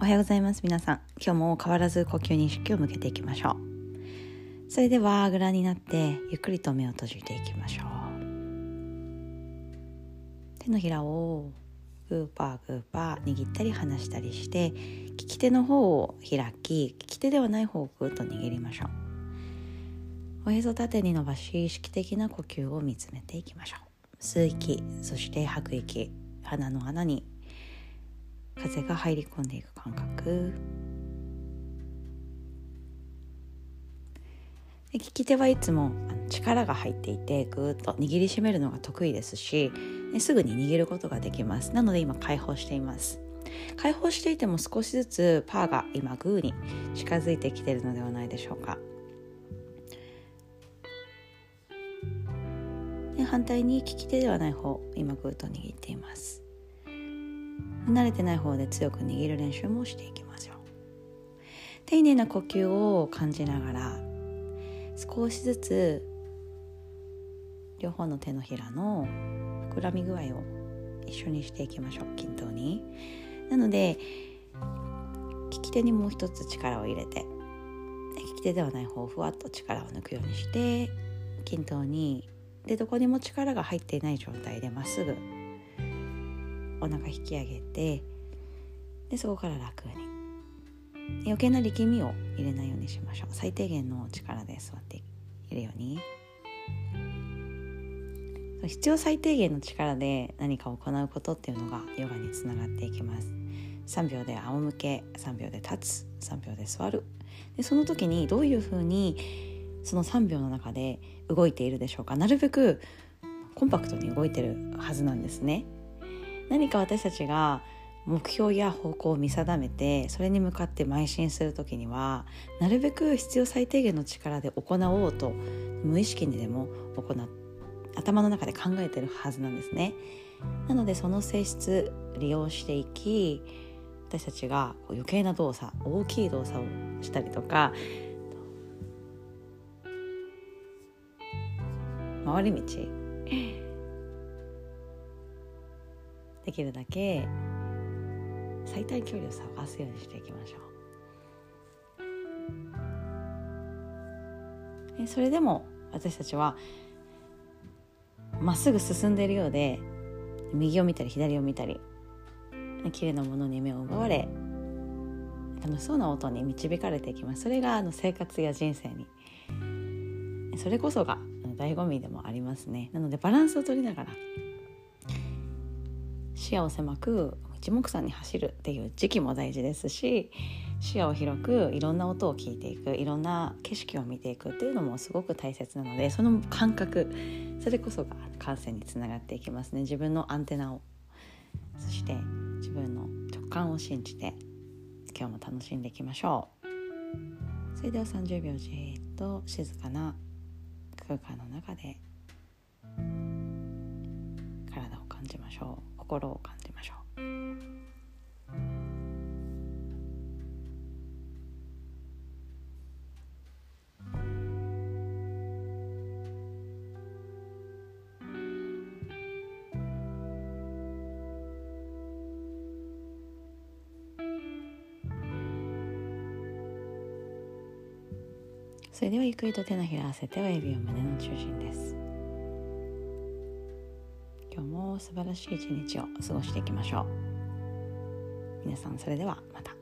おはようございます。皆さん今日も変わらず呼吸に意識を向けていきましょう。それではあぐらになってゆっくりと目を閉じていきましょう。手のひらをグーパーグーパー握ったり離したりして利き手の方を開き利き手ではない方をグーッと握りましょう。おへそ縦に伸ばし意識的な呼吸を見つめていきましょう。吸う息そして吐く息鼻の穴に風が入り込んでいく感覚。で利き手はいつも力が入っていてぐーっと握りしめるのが得意ですしすぐに握ることができます。なので今解放しています。解放していても少しずつパーが今グーに近づいてきているのではないでしょうか。で反対に利き手ではない方今グーと握っています。慣れてない方で強く握る練習もしていきましょう。丁寧な呼吸を感じながら少しずつ両方の手のひらの膨らみ具合を一緒にしていきましょう。均等に。なので利き手にもう一つ力を入れて利き手ではない方ふわっと力を抜くようにして均等に。でどこにも力が入っていない状態でまっすぐお腹引き上げてでそこから楽に。余計な力みを入れないようにしましょう。最低限の力で座っているように。必要最低限の力で何かを行うことっていうのがヨガにつながっていきます。3秒で仰向け3秒で立つ3秒で座る。でその時にどういうふうにその3秒の中で動いているでしょうか。なるべくコンパクトに動いてるはずなんですね。何か私たちが目標や方向を見定めてそれに向かって邁進する時にはなるべく必要最低限の力で行おうと無意識にでも行頭の中で考えてるはずなんですね。なのでその性質利用していき私たちが余計な動作大きい動作をしたりとか回り道できるだけ最短距離を探すようにしていきましょう。それでも私たちはまっすぐ進んでいるようで右を見たり左を見たり綺麗なものに目を奪われ楽しそうな音に導かれていきます。それがあの生活や人生に。それこそが醍醐味でもありますね。なのでバランスを取りながら視野を狭く一目散に走るっていう時期も大事ですし視野を広くいろんな音を聞いていくいろんな景色を見ていくっていうのもすごく大切なのでその感覚それこそが感性につながっていきますね。自分のアンテナを。そして自分の直感を信じて今日も楽しんでいきましょう。それでは30秒じっと静かな空間の中で体を感じましょう。心を感じましょう。それではゆっくりと手のひら合わせて親指を胸の中心です。今日も素晴らしい一日を過ごしていきましょう。皆さんそれではまた。